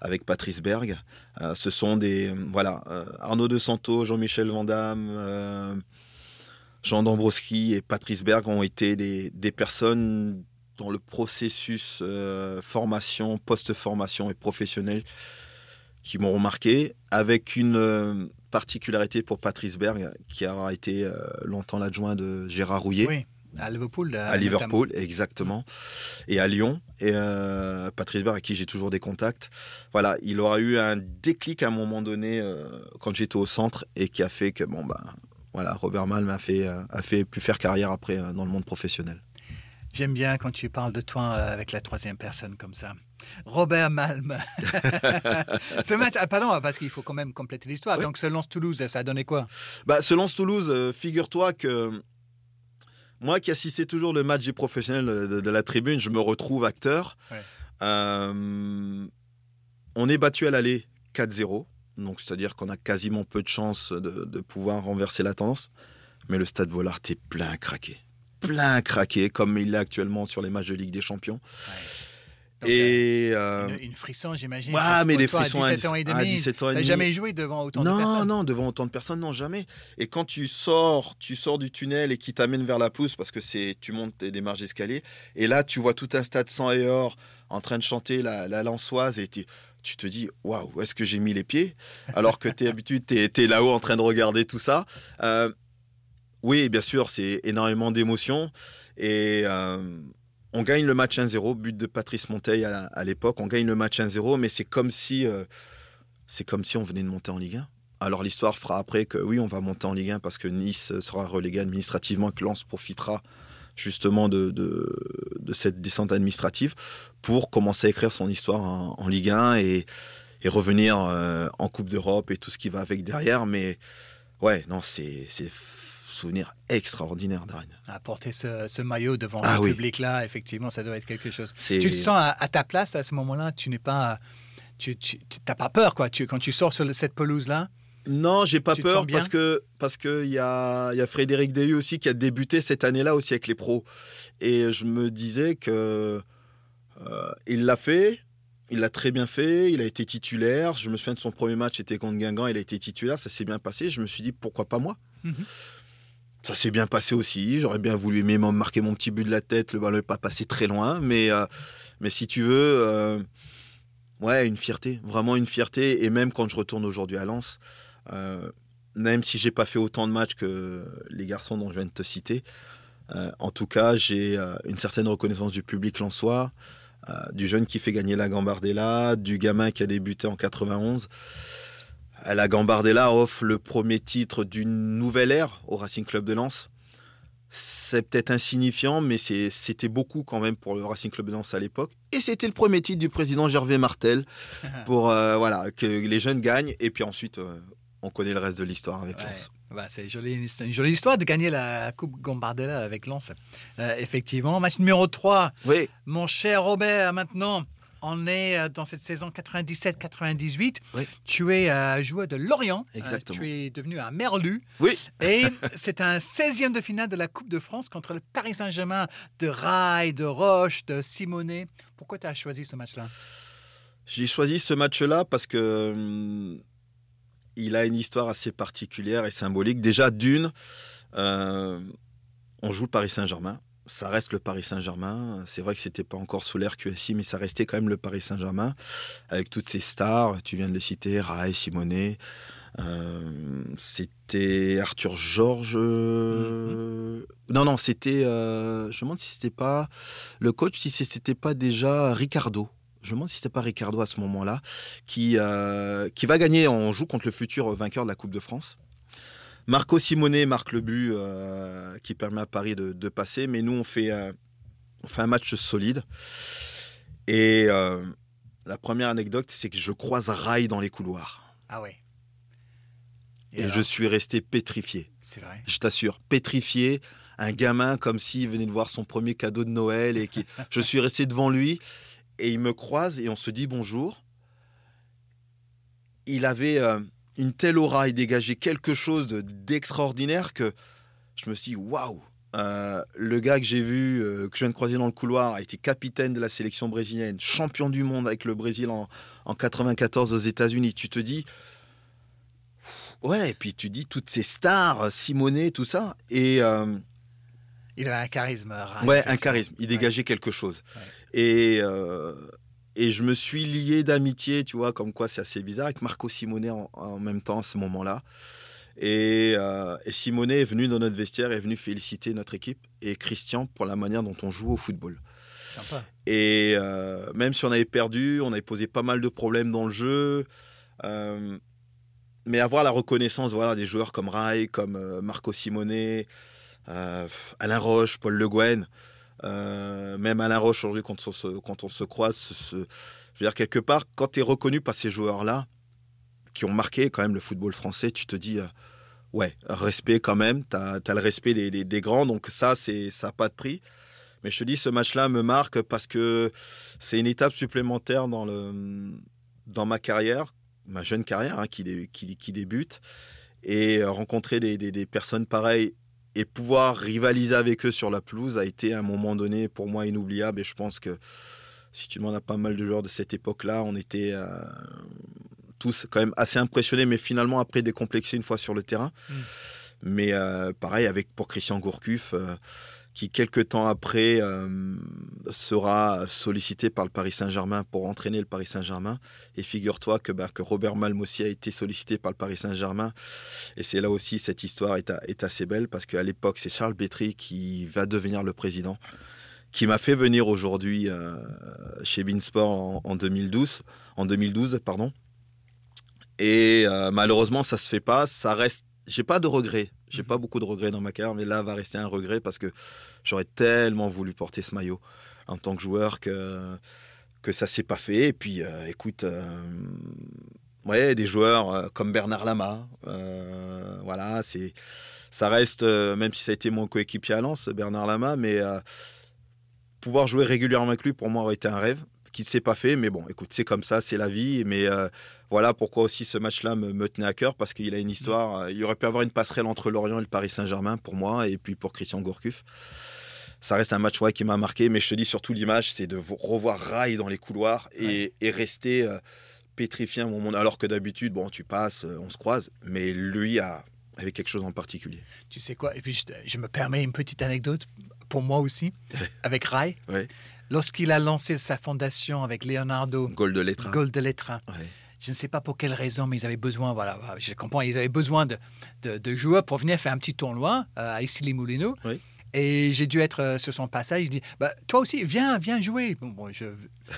avec Patrice Berg. Euh, euh, Arnaud De Santo, Jean-Michel Vandamme, euh, Jean Dombrowski et Patrice Berg ont été des, des personnes dans le processus formation, post-formation et professionnel qui m'ont remarqué, avec une particularité pour Patrice Berg, qui aura été longtemps l'adjoint de Gérard Rouillet. Oui. À Liverpool. À Liverpool, exactement. Et à Lyon. Et euh, Patrice Barr, avec qui j'ai toujours des contacts. Voilà, il aura eu un déclic à un moment donné euh, quand j'étais au centre et qui a fait que, bon, bah, voilà, Robert Malm a, fait, euh, a fait, pu faire carrière après dans le monde professionnel. J'aime bien quand tu parles de toi avec la troisième personne comme ça. Robert Malm. ce match, ah, pardon, parce qu'il faut quand même compléter l'histoire. Donc, ce Lens-Toulouse, ça a donné quoi? Bah, Ce Lens-Toulouse, figure-toi que moi qui assistais toujours le match des professionnels de, la tribune, je me retrouve acteur. Euh, on est battu à l'aller 4-0. Donc, c'est-à-dire qu'on a quasiment peu de chances de, pouvoir renverser la tendance. Mais le stade Vollard est plein craqué. Plein craqué, comme il est actuellement sur les matchs de Ligue des Champions et euh, une, frisson, j'imagine. Ouais, mais les frissons à 17 ans et demi. À 17 ans et demi. jamais joué devant autant de personnes. Non, non, devant autant de personnes, non, jamais. Et quand tu sors, tu sors du tunnel et qui t'amène vers la pousse parce que c'est, tu montes des marches d'escalier. Et là, tu vois tout un stade sans et or en train de chanter la, la lançoise et tu te dis waouh, où est-ce que j'ai mis les pieds? Alors que tu es habitué, tu es, là-haut en train de regarder tout ça. Euh, oui, bien sûr, c'est énormément d'émotions. Et euh, on gagne le match 1-0, but de Patrice Monteil à, l'époque. On gagne le match 1-0, mais c'est comme si euh, c'est comme si on venait de monter en Ligue 1. Alors l'histoire fera après que oui, on va monter en Ligue 1 parce que Nice sera relégué administrativement, que Lens profitera justement de, de, cette descente administrative pour commencer à écrire son histoire en, Ligue 1 et, et revenir en Coupe d'Europe et tout ce qui va avec derrière. Mais ouais, non, c'est souvenir extraordinaire d'Arène. À porter ce, maillot devant ah ce public-là, effectivement, ça doit être quelque chose. Tu te sens à, ta place à ce moment-là? Tu n'es pas. Tu n'as pas peur, quoi, tu, quand tu sors sur cette pelouse-là? Non, j'ai pas peur parce que parce que il y a, y a Frédéric Dehu aussi qui a débuté cette année-là aussi avec les pros et je me disais que euh, il l'a fait, il l'a très bien fait, il a été titulaire. Je me souviens de son premier match, c'était contre Guingamp, il a été titulaire, ça s'est bien passé. Je me suis dit pourquoi pas moi? Mhm. Ça s'est bien passé aussi. J'aurais bien voulu même marquer mon petit but de la tête. Le ballon n'est pas passé très loin. Mais, euh, mais si tu veux, euh, ouais, une fierté. Vraiment une fierté. Et même quand je retourne aujourd'hui à Lens, euh, même si j'ai pas fait autant de matchs que les garçons dont je viens de te citer, en tout cas, j'ai une certaine reconnaissance du public lensois, du jeune qui fait gagner la Gambardella, du gamin qui a débuté en 91 la Gambardella offre le premier titre d'une nouvelle ère au Racing Club de Lens. C'est peut-être insignifiant, mais c'était beaucoup quand même pour le Racing Club de Lens à l'époque. Et c'était le premier titre du président Gervais Martel pour euh, voilà, que les jeunes gagnent. Et puis ensuite, euh, on connaît le reste de l'histoire avec Lens. Bah, c'est une jolie histoire de gagner la Coupe Gambardella avec Lens. Euh, effectivement, match numéro 3. Oui. Mon cher Robert, maintenant, on est euh, dans cette saison 97-98. Tu es euh, joueur de Lorient. Euh, Exactement. tu es devenu un Merlu. Oui. Et c'est un 16e de finale de la Coupe de France contre le Paris Saint-Germain de Rail, de Roche, de Simonet. Pourquoi tu as choisi ce match-là? J'ai choisi ce match-là parce que hum, il a une histoire assez particulière et symbolique. Déjà, d'une, on joue le Paris Saint-Germain ça reste le Paris Saint-Germain. C'est vrai que c'était pas encore sous l'ère QSI, mais ça restait quand même le Paris Saint-Germain avec toutes ces stars. Tu viens de les citer, Rai, Simonet. Euh, c'était Arthur Georges. Mm-hmm. Non, non, c'était. Euh, je me demande si c'était pas le coach, si c'était pas déjà Ricardo. Je me demande si c'était pas Ricardo à ce moment-là qui euh, qui va gagner. On joue contre le futur vainqueur de la Coupe de France. Marco Simonet marque le but euh, qui permet à Paris de, passer, mais nous, on fait, euh, on fait un match solide. Et euh, la première anecdote, c'est que je croise Rai dans les couloirs. Ah ouais. Et, je suis resté pétrifié. C'est vrai. Je t'assure, pétrifié. Un gamin comme s'il venait de voir son premier cadeau de Noël et qui, je suis resté devant lui et il me croise et on se dit bonjour. Il avait une telle aura et dégageait quelque chose d'extraordinaire que je me suis dit, waouh, euh, le gars que j'ai vu, euh, que je viens de croiser dans le couloir, a été capitaine de la sélection brésilienne, champion du monde avec le Brésil en, en 94 aux États-Unis. Tu te dis, ouais, et puis tu dis toutes ces stars, Simonet, tout ça. Et. Euh, il avait un charisme. ouais, un charisme. Il dégageait quelque chose. Et, et je me suis lié d'amitié, tu vois, comme quoi c'est assez bizarre, avec Marco Simonet en, même temps à ce moment-là. Et, euh, et, Simonet est venu dans notre vestiaire, est venu féliciter notre équipe et Christian pour la manière dont on joue au football. Sympa. Et euh, même si on avait perdu, on avait posé pas mal de problèmes dans le jeu. Euh, mais avoir la reconnaissance voilà, des joueurs comme Rai, comme Marco Simonet, Alain Roche, Paul Le Guen, euh, même Alain Roche, aujourd'hui, quand, on se, quand on se croise, je veux dire, quelque part, quand tu es reconnu par ces joueurs-là, qui ont marqué quand même le football français, tu te dis, euh, ouais, respect quand même, tu as, le respect des, grands, donc ça, c'est ça n'a pas de prix. Mais je te dis, ce match-là me marque parce que c'est une étape supplémentaire dans, le, dans ma carrière, ma jeune carrière hein, qui, débute. Et rencontrer des, des, des personnes pareilles et pouvoir rivaliser avec eux sur la pelouse a été à un moment donné pour moi inoubliable. Et je pense que si tu demandes à pas mal de joueurs de cette époque-là, on était euh, tous quand même assez impressionnés, mais finalement après décomplexés une fois sur le terrain. Mm. Mais euh, pareil avec pour Christian Gourcuff. Euh, qui quelques temps après euh, sera sollicité par le Paris Saint-Germain pour entraîner le Paris Saint-Germain. Et figure-toi que, bah, que Robert Malm aussi a été sollicité par le Paris Saint-Germain. Et c'est là aussi cette histoire est, est assez belle parce qu'à l'époque c'est Charles Bétry qui va devenir le président, qui m'a fait venir aujourd'hui euh, chez Beansport en, en, 2012, en 2012 pardon. Et euh, malheureusement ça se fait pas, ça reste. J'ai pas de regrets. J'ai pas beaucoup de regrets dans ma carrière, mais là va rester un regret parce que j'aurais tellement voulu porter ce maillot en tant que joueur que que ça s'est pas fait. Et puis, euh, écoute, euh, ouais, des joueurs euh, comme Bernard Lama, euh, voilà, c'est, ça reste, même si ça a été mon coéquipier à Lens, Bernard Lama, mais pouvoir jouer régulièrement avec lui, pour moi, aurait été un rêve qui ne s'est pas fait. Mais bon, écoute, c'est comme ça, c'est la vie. Mais euh, voilà pourquoi aussi ce match-là me, me tenait à cœur, parce qu'il a une histoire. euh, Il aurait pu avoir une passerelle entre Lorient et le Paris Saint-Germain pour moi, et puis pour Christian Gourcuff. Ça reste un match ouais, qui m'a marqué, mais je te dis surtout l'image, c'est de vo- revoir Rai dans les couloirs et, et rester euh, pétrifié un moment. Alors que d'habitude, bon, tu passes, euh, on se croise, mais lui a, avait quelque chose en particulier. Tu sais quoi? Et puis, je me permets une petite anecdote pour moi aussi, avec Rai. Ouais. Lorsqu'il a lancé sa fondation avec Leonardo Goal de Ouais. je ne sais pas pour quelle raison, mais ils avaient besoin, voilà, je comprends, ils avaient besoin de, de, de joueurs pour venir faire un petit tournoi euh, à Issy-les-Moulineaux. Oui. Et j'ai dû être euh, sur son passage. Il dit bah, Toi aussi, viens, viens jouer. Bon, bon, je,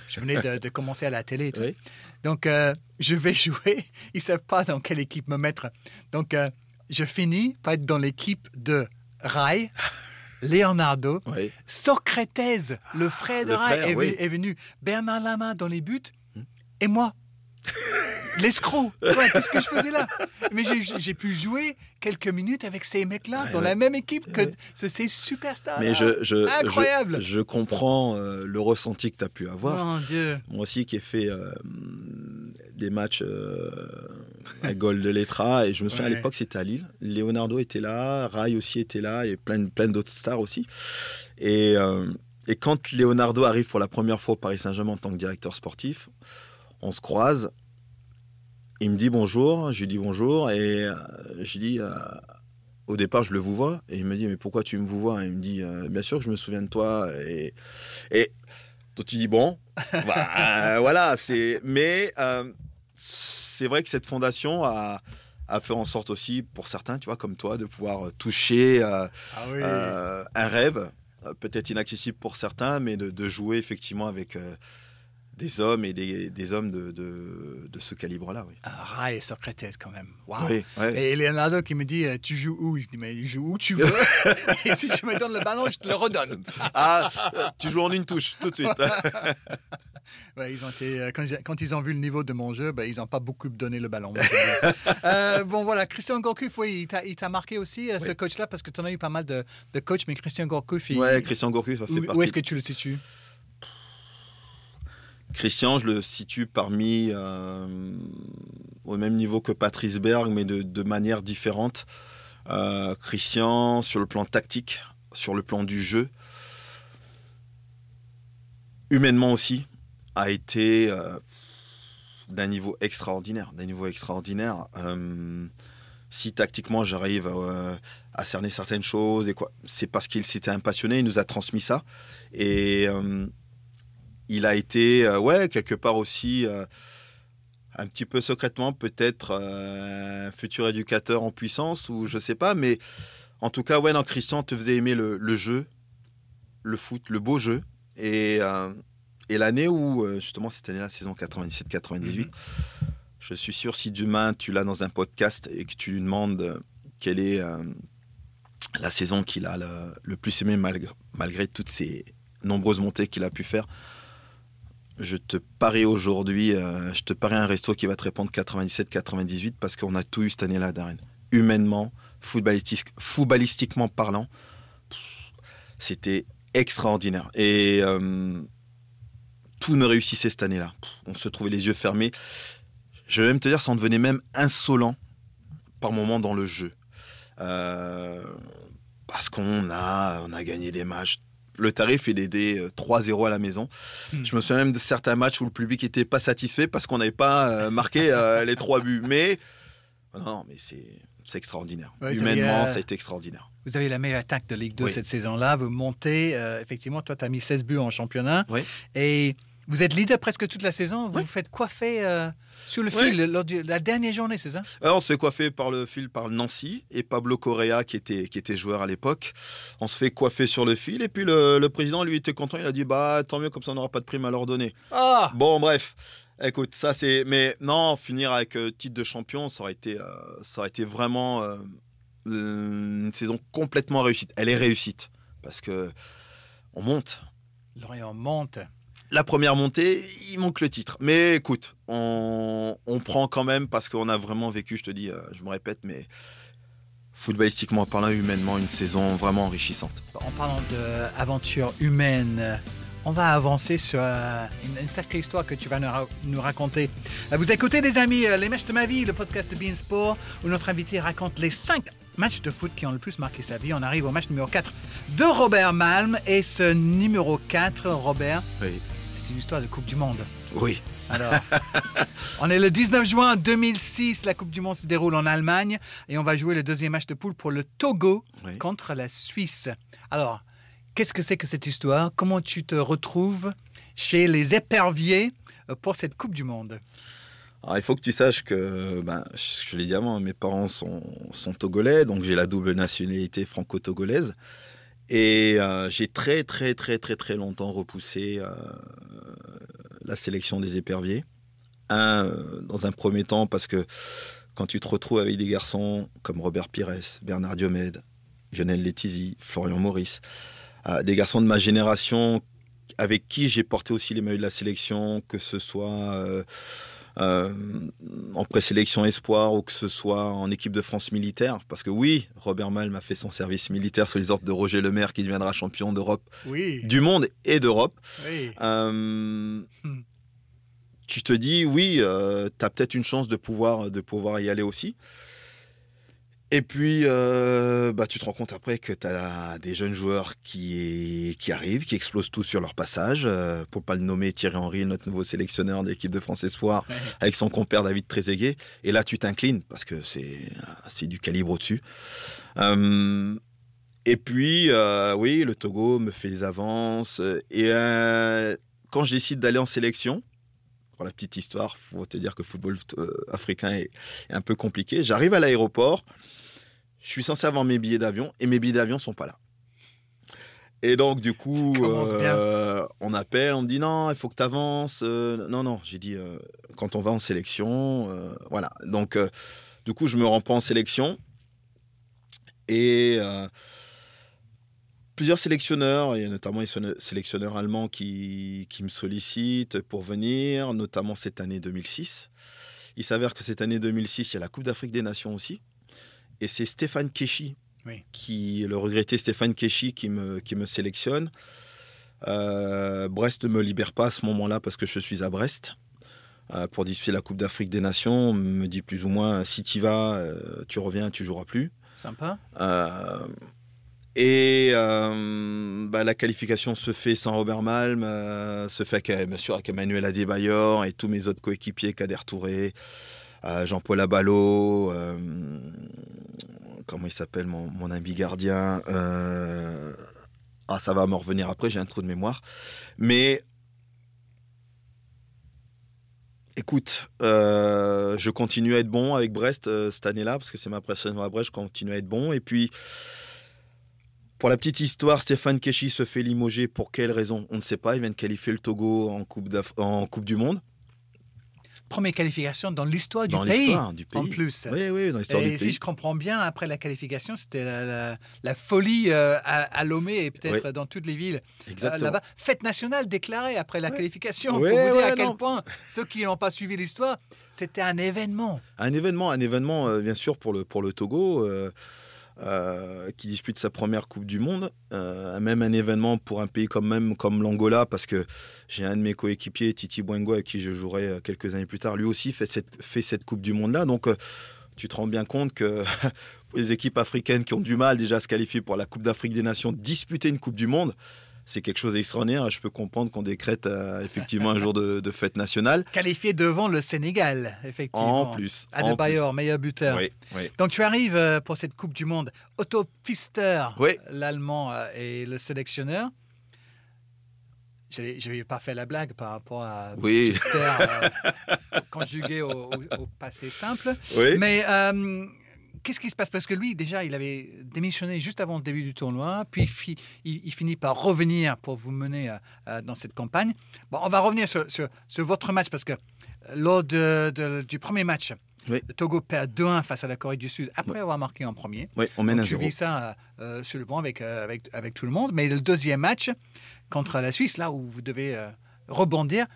je venais de, de commencer à la télé. Oui. Donc, euh, je vais jouer. Ils ne savent pas dans quelle équipe me mettre. Donc, euh, je finis par être dans l'équipe de Rai, Leonardo, Ouais. Socrates, le frère de frère, est, oui. venu- est venu. Bernard Lama dans les buts. Et moi L'escroc Ouais, Qu'est-ce que je faisais là? Mais j'ai- pu jouer quelques minutes avec ces mecs-là Ouais, dans ouais. la même équipe que ces superstars. Mais je, je, Incroyable. je, je comprends euh, le ressenti que tu as pu avoir. Mon Dieu Moi aussi qui ai fait euh, des matchs euh, à Goal de Letra et je me souviens Ouais. à l'époque c'était à Lille. Leonardo était là, Rai aussi était là et plein, plein d'autres stars aussi. Et, euh, et quand Leonardo arrive pour la première fois au Paris Saint-Germain en tant que directeur sportif, on se croise. Il me dit bonjour, je lui dis bonjour et euh, je lui dis euh, au départ je le vous vois et il me dit mais pourquoi tu me vous vois? Il me dit bien sûr que je me souviens de toi et et donc tu dis bon bah, voilà c'est mais c'est vrai que cette fondation a a fait en sorte aussi pour certains tu vois comme toi de pouvoir euh, toucher euh, Ah oui. euh, un rêve, peut-être inaccessible pour certains, mais de, de jouer effectivement avec euh, des hommes et des, des hommes de, de, de ce calibre-là. Oui. Ah, Rai et Socrates quand même. Oui, ouais. Et Leonardo qui me dit euh, Tu joues où? Je dis Mais je joue où tu veux. et si tu me donnes le ballon, je te le redonne. Ah, tu joues en une touche tout de suite. Ouais, ils ont été, euh, quand, ils, quand ils ont vu le niveau de mon jeu, ben, ils n'ont pas beaucoup donné le ballon. Euh, bon, voilà, Christian Gourcuff, oui, il t'a- marqué aussi, ce Oui. coach-là, parce que tu en as eu pas mal de, de coachs, mais Christian Gourcuff, ouais, Christian Gourcuff a fait où, partie. où est-ce que tu le situes? Christian, je le situe parmi euh, au même niveau que Patrice Berg, mais de, manière différente. Euh, Christian, sur le plan tactique, sur le plan du jeu, humainement aussi, a été euh, d'un niveau extraordinaire. D'un niveau extraordinaire. Si tactiquement j'arrive à, cerner certaines choses, et quoi, c'est parce qu'il s'était un passionné, il nous a transmis ça. Et il a été, euh, ouais, quelque part aussi, euh, un petit peu secrètement, peut-être euh, un futur éducateur en puissance, ou je sais pas, mais en tout cas, ouais, non, Christian te faisait aimer le, jeu, le foot, le beau jeu. Et, et l'année où, justement, cette année-là, saison 97-98, je suis sûr, si demain tu l'as dans un podcast et que tu lui demandes quelle est la saison qu'il a le, plus aimé malgré toutes ces nombreuses montées qu'il a pu faire, je te parie aujourd'hui, euh, je te parie un resto qui va te répondre 97-98 parce qu'on a tout eu cette année-là, Darren. Humainement, footballistique, footballistiquement parlant, c'était extraordinaire. Et euh, tout ne réussissait cette année-là. On se trouvait les yeux fermés. Je vais même te dire, ça en devenait même insolent par moments dans le jeu. Euh, parce qu'on a, on a gagné des matchs. Le tarif, il est des euh, 3-0 à la maison. Hmm. Je me souviens même de certains matchs où le public n'était pas satisfait parce qu'on n'avait pas euh, marqué euh, les trois buts. Mais non, non, mais c'est extraordinaire. Ouais, Humainement, ça a été extraordinaire. Vous avez la meilleure attaque de Ligue 2 Oui. cette saison-là. Vous montez. euh, effectivement, toi, tu as mis 16 buts en championnat. Oui. Et vous êtes leader presque toute la saison. Vous Oui. vous faites coiffer euh, sur le Oui. fil lors de la dernière journée, c'est ça? Alors, on se fait coiffer par le fil par Nancy et Pablo Correa qui était, qui était joueur à l'époque. On se fait coiffer sur le fil et puis le, le président lui était content. Il a dit bah tant mieux comme ça on n'aura pas de prime à leur donner. Ah Bon bref, écoute ça c'est mais non finir avec euh, titre de champion ça aurait été euh, ça aurait été vraiment euh, une saison complètement réussite. Elle est réussite parce que on monte. Lorient monte. La première montée, il manque le titre. Mais écoute, on, on prend quand même parce qu'on a vraiment vécu, je te dis, euh, je me répète, mais footballistiquement parlant, humainement, une saison vraiment enrichissante. En parlant d'aventure humaine, on va avancer sur euh, une, une sacrée histoire que tu vas nous, ra- nous raconter. Euh, Vous écoutez, les amis, Les matchs de ma vie, le podcast de Bein Sport, où notre invité raconte les 5 matchs de foot qui ont le plus marqué sa vie. On arrive au match numéro 4 de Robert Malm. Et ce numéro 4, Robert, Oui. C'est une histoire de Coupe du Monde. Oui. Alors, on est le 19 juin 2006. La Coupe du Monde se déroule en Allemagne et on va jouer le deuxième match de poule pour le Togo Oui. contre la Suisse. Alors, qu'est-ce que c'est que cette histoire? Comment tu te retrouves chez les éperviers euh, pour cette Coupe du Monde? Alors, il faut que tu saches que, ben, je je l'ai dit avant, mes parents sont, sont togolais, donc j'ai la double nationalité franco-togolaise. Et euh, j'ai très, très, très, très, très longtemps repoussé euh, la sélection des éperviers. Un, euh, dans un premier temps, parce que quand tu te retrouves avec des garçons comme Robert Pires, Bernard Diomède, Lionel Letizy, Florian Maurice, des garçons de ma génération avec qui j'ai porté aussi les maillots de la sélection, que ce soit euh, euh, en présélection espoir ou que ce soit en équipe de France militaire. Parce que oui, Robert Malm a fait son service militaire sous les ordres de Roger Lemaire qui deviendra champion d'Europe, Oui, du monde et d'Europe. oui. Euh, Hmm. Tu te dis, oui, tu as peut-être une chance de pouvoir, de pouvoir y aller aussi. Et puis, euh, bah, tu te rends compte après que tu as des jeunes joueurs qui, qui arrivent, qui explosent tout sur leur passage. Euh, pour pas le nommer, Thierry Henry, notre nouveau sélectionneur de l'équipe de France Espoir, Ouais. avec son compère David Trezeguet. Et là, tu t'inclines parce que c'est du calibre au-dessus. Euh, et puis, euh, oui, le Togo me fait des avances. Et quand je décide d'aller en sélection, pour la petite histoire, faut te dire que le football africain est, est un peu compliqué. J'arrive à l'aéroport, je suis censé avoir mes billets d'avion et mes billets d'avion sont pas là. Et donc, du coup, euh, on appelle, on me dit non, il faut que tu avances. non, non, j'ai dit euh, quand on va en sélection, euh, voilà. Donc, euh, du coup, je me rends pas en sélection. Et euh, plusieurs sélectionneurs, et notamment les sélectionneurs allemands qui, qui me sollicitent pour venir, notamment cette année 2006. Il s'avère que cette année 2006, il y a la Coupe d'Afrique des Nations aussi. Et c'est Stéphane Keshi, Oui. qui, le regretté Stéphane Keshi, qui me, qui me sélectionne. Euh, Brest ne me libère pas à ce moment-là parce que je suis à Brest euh, pour disputer la Coupe d'Afrique des Nations. On me dit plus ou moins si tu vas, euh, tu reviens, tu joueras plus. Sympa. Et bah, la qualification se fait sans Robert Malm, se fait avec, bien sûr avec Emmanuel Adebayor et tous mes autres coéquipiers, Kader Touré, Jean-Paul Abalo, comment il s'appelle mon, ami gardien euh, Ah, ça va me revenir après, j'ai un trou de mémoire. Mais Écoute, euh, je continue à être bon avec Brest euh, cette année-là, parce que c'est ma précédente à Brest, je continue à être bon. Et puis, pour la petite histoire, Stéphane Keshi se fait limoger. Pour quelle raison? On ne sait pas. Il vient de qualifier le Togo en coupe du Monde. Première qualification dans l'histoire du pays. du pays. En plus. Oui, oui, dans l'histoire Et du si pays. je comprends bien, après la qualification, c'était la, la- la folie euh, à, à Lomé et peut-être dans toutes les villes euh, là-bas. Fête nationale déclarée après la qualification. Ouais, pour vous dire à quel non. point ceux qui n'ont pas suivi l'histoire, c'était un événement. Un événement, un événement euh, bien sûr pour le, pour le Togo, euh, qui dispute sa première Coupe du Monde. Euh, même un événement pour un pays comme, comme l'Angola, parce que j'ai un de mes coéquipiers, Titi Bwengo, avec qui je jouerai euh, quelques années plus tard, lui aussi fait cette, fait cette Coupe du Monde-là. Donc tu te rends bien compte que les équipes africaines qui ont du mal déjà à se qualifier pour la Coupe d'Afrique des Nations, disputer une Coupe du Monde, c'est quelque chose d'extraordinaire. Je peux comprendre qu'on décrète euh, effectivement un jour de, de fête nationale. Qualifié devant le Sénégal, effectivement. En plus. Adebayor, meilleur buteur. Oui, oui. Donc tu arrives euh, pour cette Coupe du Monde. Otto Pfister, Oui. l'Allemand euh, et le sélectionneur. Je n'avais pas fait la blague par rapport à Oui. Pfister euh, conjugué au, au- au passé simple. Oui. Mais euh, qu'est-ce qui se passe? Parce que lui, déjà, il avait démissionné juste avant le début du tournoi, puis fi- il, il finit par revenir pour vous mener euh, euh, dans cette campagne. Bon, on va revenir sur, sur- sur votre match, parce que lors de- de- du premier match, Oui. le Togo perd 2-1 face à la Corée du Sud, après avoir marqué en premier. Oui, on mène Donc, à tu zéro. vis ça euh, sur le banc avec, euh, avec, avec tout le monde. Mais le deuxième match contre la Suisse, là où vous devez euh, rebondir,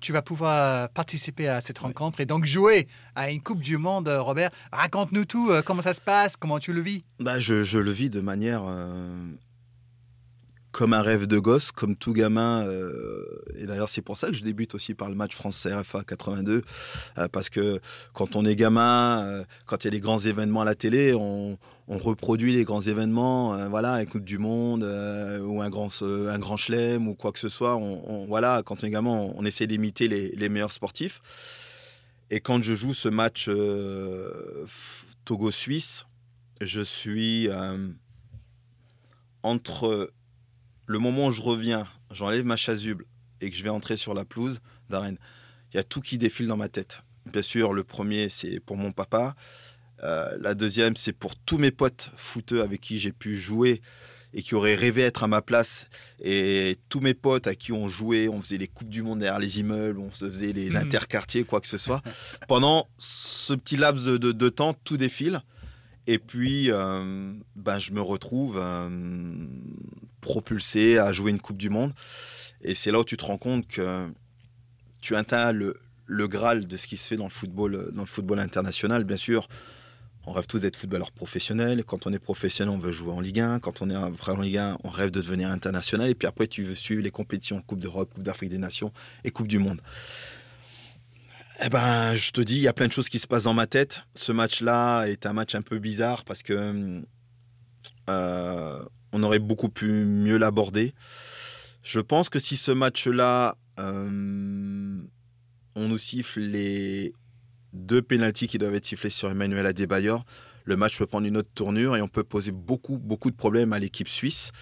tu vas pouvoir participer à cette rencontre et donc jouer à une Coupe du Monde. Robert, raconte-nous tout, euh, comment ça se passe, comment tu le vis? Bah, je, je le vis de manière euh, comme un rêve de gosse, comme tout gamin. euh, et d'ailleurs, c'est pour ça que je débute aussi par le match France-RFA 82, euh, parce que quand on est gamin, euh, quand il y a les grands événements à la télé, on, reproduit les grands événements, voilà, une Coupe du Monde ou un grand, un grand chelem ou quoi que ce soit. On, voilà, quand on est gamin, on, essaie d'imiter les, les meilleurs sportifs. Et quand je joue ce match Togo-Suisse, je suis entre le moment où je reviens, j'enlève ma chasuble et que je vais entrer sur la pelouse d'arène. Il y a tout qui défile dans ma tête. Bien sûr, le premier, c'est pour mon papa. Euh, la deuxième, c'est pour tous mes potes footeux avec qui j'ai pu jouer et qui auraient rêvé être à ma place. Et tous mes potes à qui on jouait, on faisait les Coupes du Monde derrière les immeubles, on se faisait les interquartiers, quoi que ce soit. Pendant ce petit laps de, de- de temps, tout défile. Et puis, ben, je me retrouve euh, propulsé à jouer une Coupe du Monde. Et c'est là où tu te rends compte que tu atteins le, le Graal de ce qui se fait dans le football, dans le football international. Bien sûr, on rêve tous d'être footballeur professionnel. Quand on est professionnel, on veut jouer en Ligue 1. Quand on est après en Ligue 1, on rêve de devenir international. Et puis après, tu veux suivre les compétitions Coupe d'Europe, Coupe d'Afrique des Nations et Coupe du Monde. Eh ben, je te dis, il y a plein de choses qui se passent dans ma tête. Ce match-là est un match un peu bizarre parce que euh, on aurait beaucoup pu mieux l'aborder. Je pense que si ce match-là, euh, on nous siffle les deux pénalties qui doivent être sifflés sur Emmanuel Adebayor, le match peut prendre une autre tournure et on peut poser beaucoup, beaucoup de problèmes à l'équipe suisse.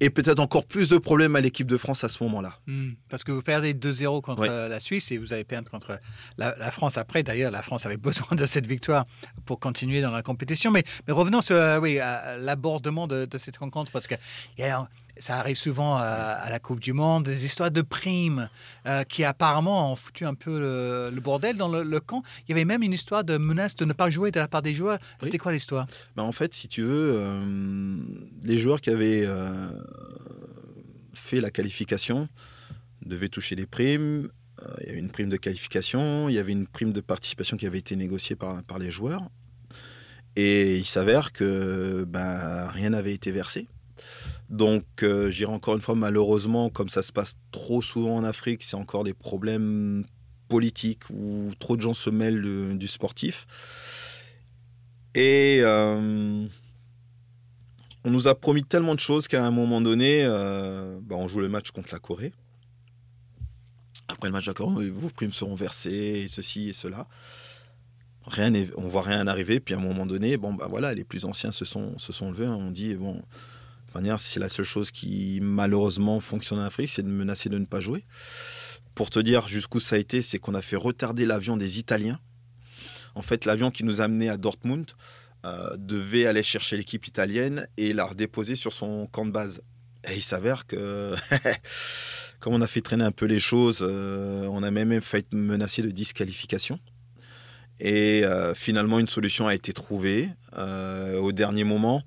Et peut-être encore plus de problèmes à l'équipe de France à ce moment-là. Hmm, Parce que vous perdez 2-0 contre la Suisse et vous allez perdre contre la, la France après. D'ailleurs, la France avait besoin de cette victoire pour continuer dans la compétition. Mais, mais revenons sur euh, oui, à l'abordement de, de cette rencontre parce que il y a- ça arrive souvent à, à la Coupe du Monde, des histoires de primes euh, qui apparemment ont foutu un peu le, le bordel dans le, le camp. Il y avait même une histoire de menace de ne pas jouer de la part des joueurs. C'était quoi l'histoire? Ben, en fait, si tu veux, euh, les joueurs qui avaient euh, fait la qualification devaient toucher des primes. Il y avait une prime de qualification, il y avait une prime de participation qui avait été négociée par, par les joueurs. Et il s'avère que ben, rien n'avait été versé. Donc, euh, j'irai encore une fois, malheureusement, comme ça se passe trop souvent en Afrique, c'est encore des problèmes politiques où trop de gens se mêlent du sportif. Et euh, on nous a promis tellement de choses qu'à un moment donné, euh, bah, on joue le match contre la Corée. Après le match la Corée, vos primes seront versées, ceci et cela. Rien on voit rien arriver. Puis à un moment donné, bon, bah voilà, les plus anciens se sont, levés. On dit, bon, manière, c'est la seule chose qui malheureusement fonctionne en Afrique, c'est de menacer de ne pas jouer. Pour te dire jusqu'où ça a été, c'est qu'on a fait retarder l'avion des Italiens. En fait, l'avion qui nous a amenés à Dortmund euh, devait aller chercher l'équipe italienne et la redéposer sur son camp de base. Et il s'avère que, comme on a fait traîner un peu les choses, euh, on a même fait menacer de disqualification. Et euh, finalement, une solution a été trouvée au dernier moment.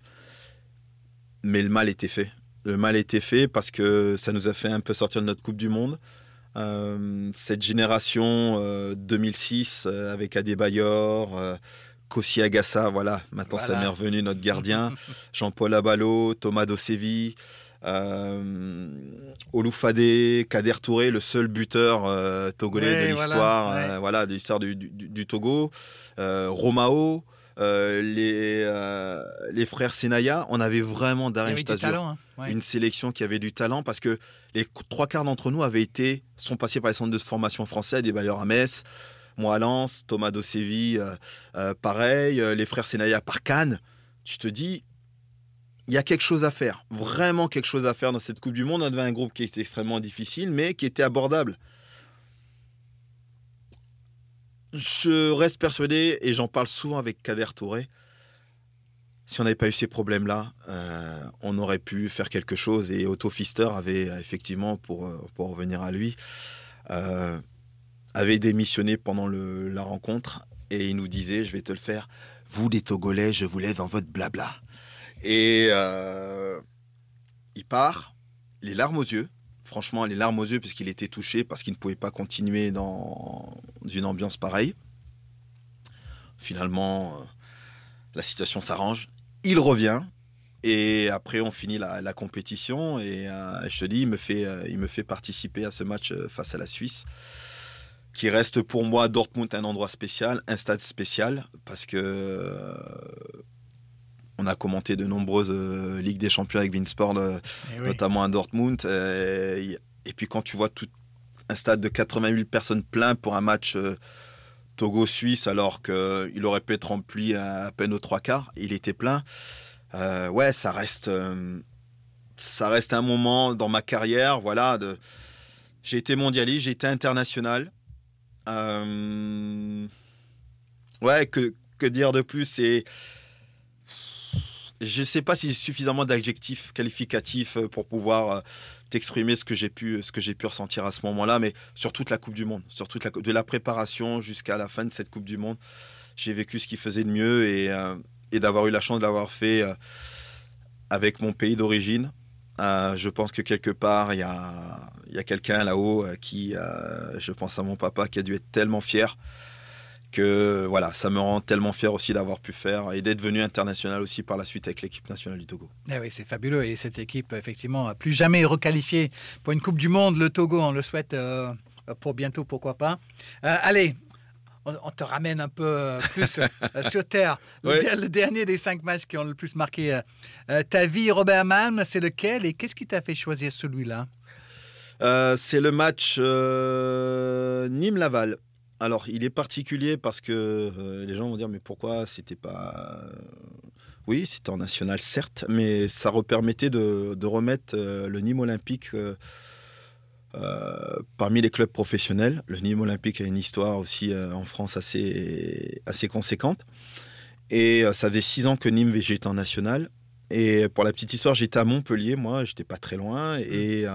Mais le mal était fait. Le mal était fait parce que ça nous a fait un peu sortir de notre Coupe du Monde. Euh, cette génération euh, 2006 euh, avec Adebayor, euh, Kossi Agassa, voilà, maintenant ça m'est revenu, notre gardien, Jean-Paul Abalo, Thomas Dosevi, euh, Oloufade, Kader Touré, le seul buteur euh, togolais Ouais, de voilà, l'histoire, ouais. euh, voilà, de l'histoire du, du- du- du Togo, euh, Romao, euh, les, euh, les frères Senaya, on avait vraiment talent. hein. Ouais. une sélection qui avait du talent parce que les trois quarts d'entre nous avaient été sont passés par les centres de formation français, des bailleurs à Metz, moi à Lens, Thomas Dosevi, euh, euh, pareil, les frères Senaya par Cannes. Tu te dis, il y a quelque chose à faire, vraiment quelque chose à faire dans cette Coupe du Monde. On avait un groupe qui était extrêmement difficile, mais qui était abordable. Je reste persuadé, et j'en parle souvent avec Kader Touré, si on n'avait pas eu ces problèmes-là, euh, on aurait pu faire quelque chose. Et Otto Pfister avait effectivement, pour, euh, pour revenir à lui, euh, avait démissionné pendant la rencontre et il nous disait, je vais te le faire, vous les Togolais, je vous lève dans votre blabla. Et il part, les larmes aux yeux, franchement les larmes aux yeux puisqu'il était touché, parce qu'il ne pouvait pas continuer dans une ambiance pareille. Finalement, euh, la situation s'arrange. Il revient. Et après, on finit la, compétition. Et euh, je te dis, il me, fait, euh, il me fait participer à ce match face à la Suisse qui reste pour moi Dortmund un endroit spécial, un stade spécial, parce que on a commenté de nombreuses euh, Ligues des Champions avec Beansport, euh, eh notamment à Dortmund. Euh, et puis quand tu vois tout un stade de 80 000 personnes plein pour un match Togo-Suisse, alors qu'il aurait pu être rempli à, peine aux trois quarts, il était plein. ouais, ça reste, ça reste un moment dans ma carrière. Voilà, de... j'ai été mondialiste, j'ai été international. Ouais, que, que dire de plus C'est je ne sais pas si j'ai suffisamment d'adjectifs qualificatifs euh, pour pouvoir euh, t'exprimer ce que j'ai pu, ce que j'ai pu ressentir à ce moment-là, mais sur toute la Coupe du Monde, sur toute la, de la préparation jusqu'à la fin de cette Coupe du Monde, j'ai vécu ce qui faisait de mieux et, euh, d'avoir eu la chance de l'avoir fait avec mon pays d'origine. je pense que quelque part, il y a, y a quelqu'un là-haut qui, je pense à mon papa, qui a dû être tellement fier que voilà, ça me rend tellement fier aussi d'avoir pu faire et d'être venu international aussi par la suite avec l'équipe nationale du Togo. Eh oui, c'est fabuleux et cette équipe, effectivement, a plus jamais requalifié pour une Coupe du Monde. Le Togo, on le souhaite euh, pour bientôt, pourquoi pas. Euh, allez, on, te ramène un peu euh, plus sur terre. Le, dernier des cinq matchs qui ont le plus marqué ta vie, Robert Mann, c'est lequel et qu'est-ce qui t'a fait choisir celui-là? C'est le match Nîmes-Laval. Alors, il est particulier parce que euh, les gens vont dire mais pourquoi c'était pas. Euh, oui, c'était en national, certes, mais ça permettait de, remettre euh, le Nîmes Olympique parmi les clubs professionnels. Le Nîmes Olympique a une histoire aussi en France assez, assez conséquente. Et ça faisait six ans que Nîmes j'étais en national. Et pour la petite histoire, j'étais à Montpellier, moi, j'étais pas très loin. Et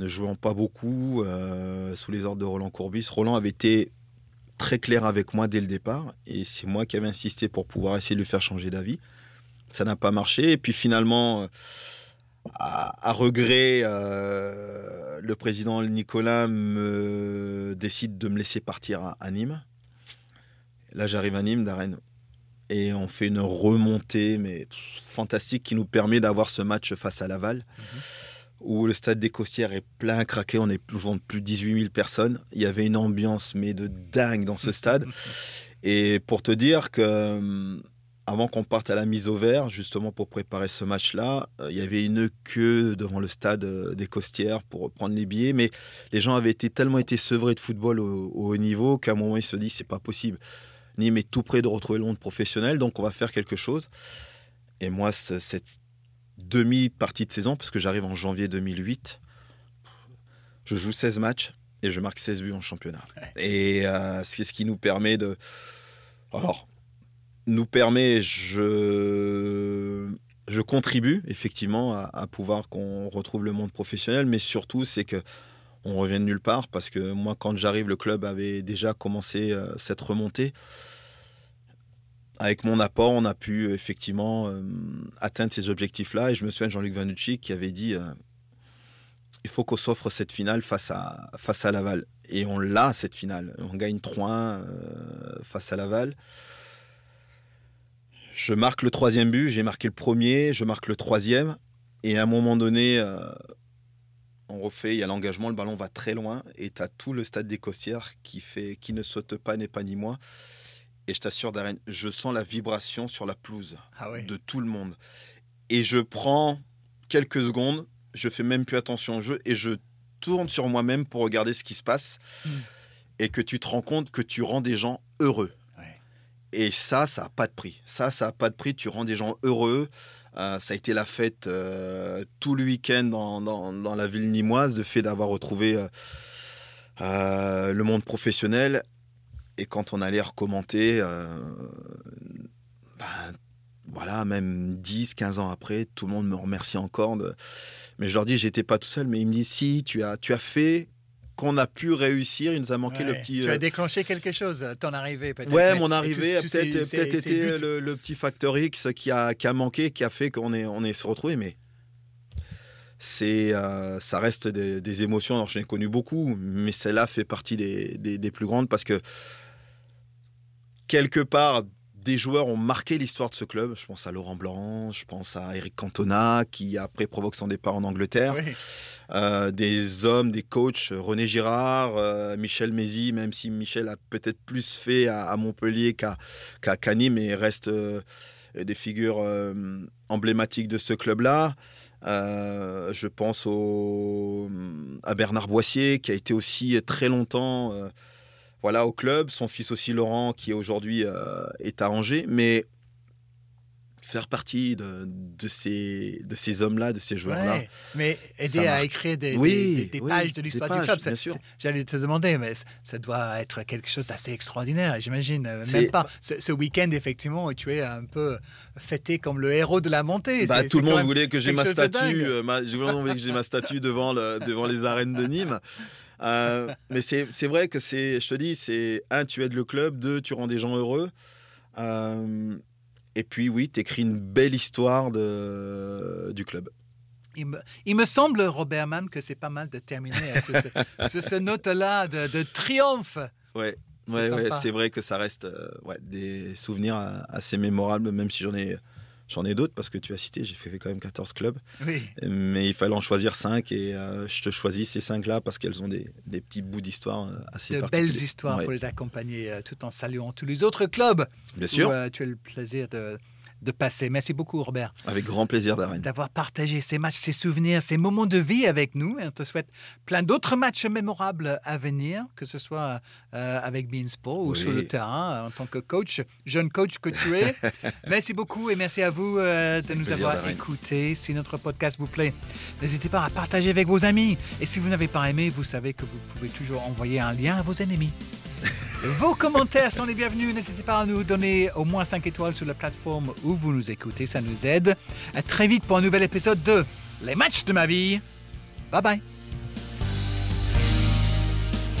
ne jouant pas beaucoup euh, sous les ordres de Roland Courbis. Roland avait été très clair avec moi dès le départ et c'est moi qui avais insisté pour pouvoir essayer de lui faire changer d'avis. Ça n'a pas marché et puis finalement, à, regret, euh, le président Nicolas me décide de me laisser partir à, Nîmes. Là, j'arrive à Nîmes, d'Arène. Et on fait une remontée, mais fantastique, qui nous permet d'avoir ce match face à Laval. Mhm où le stade des Costières est plein craqué, on est plus, plus de 18 000 personnes. Il y avait une ambiance mais de dingue dans ce stade. Et pour te dire que euh, avant qu'on parte à la mise au vert, justement pour préparer ce match-là, euh, il y avait une queue devant le stade euh, des Costières pour prendre les billets, mais les gens avaient été tellement été sevrés de football au, haut niveau qu'à un moment ils se disent c'est pas possible. Nîmes est tout près de retrouver le monde professionnel, donc on va faire quelque chose. Et moi, cette demi-partie de saison, parce que j'arrive en janvier 2008. Je joue 16 matchs et je marque 16 buts en championnat. Et euh, c'est ce qui nous permet de. Alors, nous permet, je, je contribue effectivement à, pouvoir qu'on retrouve le monde professionnel, mais surtout, c'est que on revient de nulle part parce que moi, quand j'arrive, le club avait déjà commencé euh, cette remontée avec mon apport, on a pu effectivement euh, atteindre ces objectifs-là. Et je me souviens de Jean-Luc Vanucci qui avait dit euh, il faut qu'on s'offre cette finale face à, Laval. Et on l'a, cette finale. On gagne 3-1 euh, face à Laval. Je marque le troisième but, j'ai marqué le premier, je marque le troisième. Et à un moment donné, on refait, il y a l'engagement, le ballon va très loin. Et tu as tout le stade des Costières qui ne saute pas, n'est pas ni moi. Et je t'assure, Darren, je sens la vibration sur la pelouse ah de tout le monde. Et je prends quelques secondes, je fais même plus attention au jeu et je tourne sur moi-même pour regarder ce qui se passe. Hmm. Et que tu te rends compte que tu rends des gens heureux. Et ça, ça n'a pas de prix. Ça, ça n'a pas de prix. Tu rends des gens heureux. Euh, ça a été la fête euh, tout le week-end dans, dans, la ville nimoise, de fait d'avoir retrouvé euh, le monde professionnel et quand on allait recommenter, euh, ben, voilà, même 10, 15 ans après, tout le monde me remercie encore. Mais je leur dis, j'étais pas tout seul, mais ils me disent, si, tu as, tu as fait qu'on a pu réussir. Il nous a manqué le petit. Tu as euh, déclenché quelque chose, ton arrivée peut-être. Ouais, mon arrivée a peut-être peut été le, petit facteur X qui a, qui a manqué, qui a fait qu'on est, on est se retrouvé. Mais c'est, euh, ça reste des, des émotions. Alors, j'en ai connu beaucoup, mais celle-là fait partie des, des- des plus grandes parce que quelque part, des joueurs ont marqué l'histoire de ce club. Je pense à Laurent Blanc, je pense à Eric Cantona, qui après provoque son départ en Angleterre. Oui. Euh, des hommes, des coachs, René Girard, euh, Michel Mézy, même si Michel a peut-être plus fait à, à Montpellier qu'à qu'à qu'à Nîmes, mais reste euh, des figures emblématiques de ce club-là. Je pense au, à Bernard Boissier, qui a été aussi très longtemps voilà, au club. Son fils aussi, Laurent, qui aujourd'hui euh, est à Angers. Mais faire partie de, de ces, de ces hommes-là, de ces joueurs-là, Ouais, mais aider à écrire des, Oui, des- des- des oui, pages de l'histoire du club. bien sûr. J'allais te demander, mais ça doit être quelque chose d'assez extraordinaire, j'imagine. Euh, Même pas ce, ce week-end, effectivement, tu es un peu fêté comme le héros de la montée. Bah, tout le monde même- voulait que j'ai ma statue, euh, ma, que j'ai ma statue devant, le, devant les arènes de Nîmes. Euh, mais c'est vrai que c'est, je te dis, c'est un, tu aides le club, deux, tu rends des gens heureux. Euh, et puis oui, tu écris une belle histoire de, du club. Il me, il me semble, Robert Mann, que c'est pas mal de terminer euh, sur, ce, sur ce note-là de, de triomphe. Ouais, C'est ouais, ouais, vrai que ça reste euh, ouais, des souvenirs assez mémorables, même si j'en ai, j'en ai d'autres, parce que tu as cité, j'ai fait quand même 14 clubs. Oui. Mais il fallait en choisir 5 et euh, je te choisis ces 5-là parce qu'elles ont des, des petits bouts d'histoire euh, assez de belles histoires Ouais, pour les accompagner euh, tout en saluant tous les autres clubs Bien sûr, où tu as le plaisir de, de passer. Merci beaucoup, Robert, avec grand plaisir, Darren. d'avoir partagé ces matchs, ces souvenirs, ces moments de vie avec nous. Et on te souhaite plein d'autres matchs mémorables à venir, que ce soit euh, avec Beansport ou Oui. sur le terrain euh, en tant que coach, jeune coach que tu es. merci beaucoup et merci à vous euh, de nous plaisir, avoir Darren. écoutés. Si notre podcast vous plaît, n'hésitez pas à partager avec vos amis. Et si vous n'avez pas aimé, vous savez que vous pouvez toujours envoyer un lien à vos ennemis. Vos commentaires sont les bienvenus. N'hésitez pas à nous donner au moins 5 étoiles sur la plateforme où vous nous écoutez. Ça nous aide. À très vite pour un nouvel épisode de Les matchs de ma vie. Bye bye.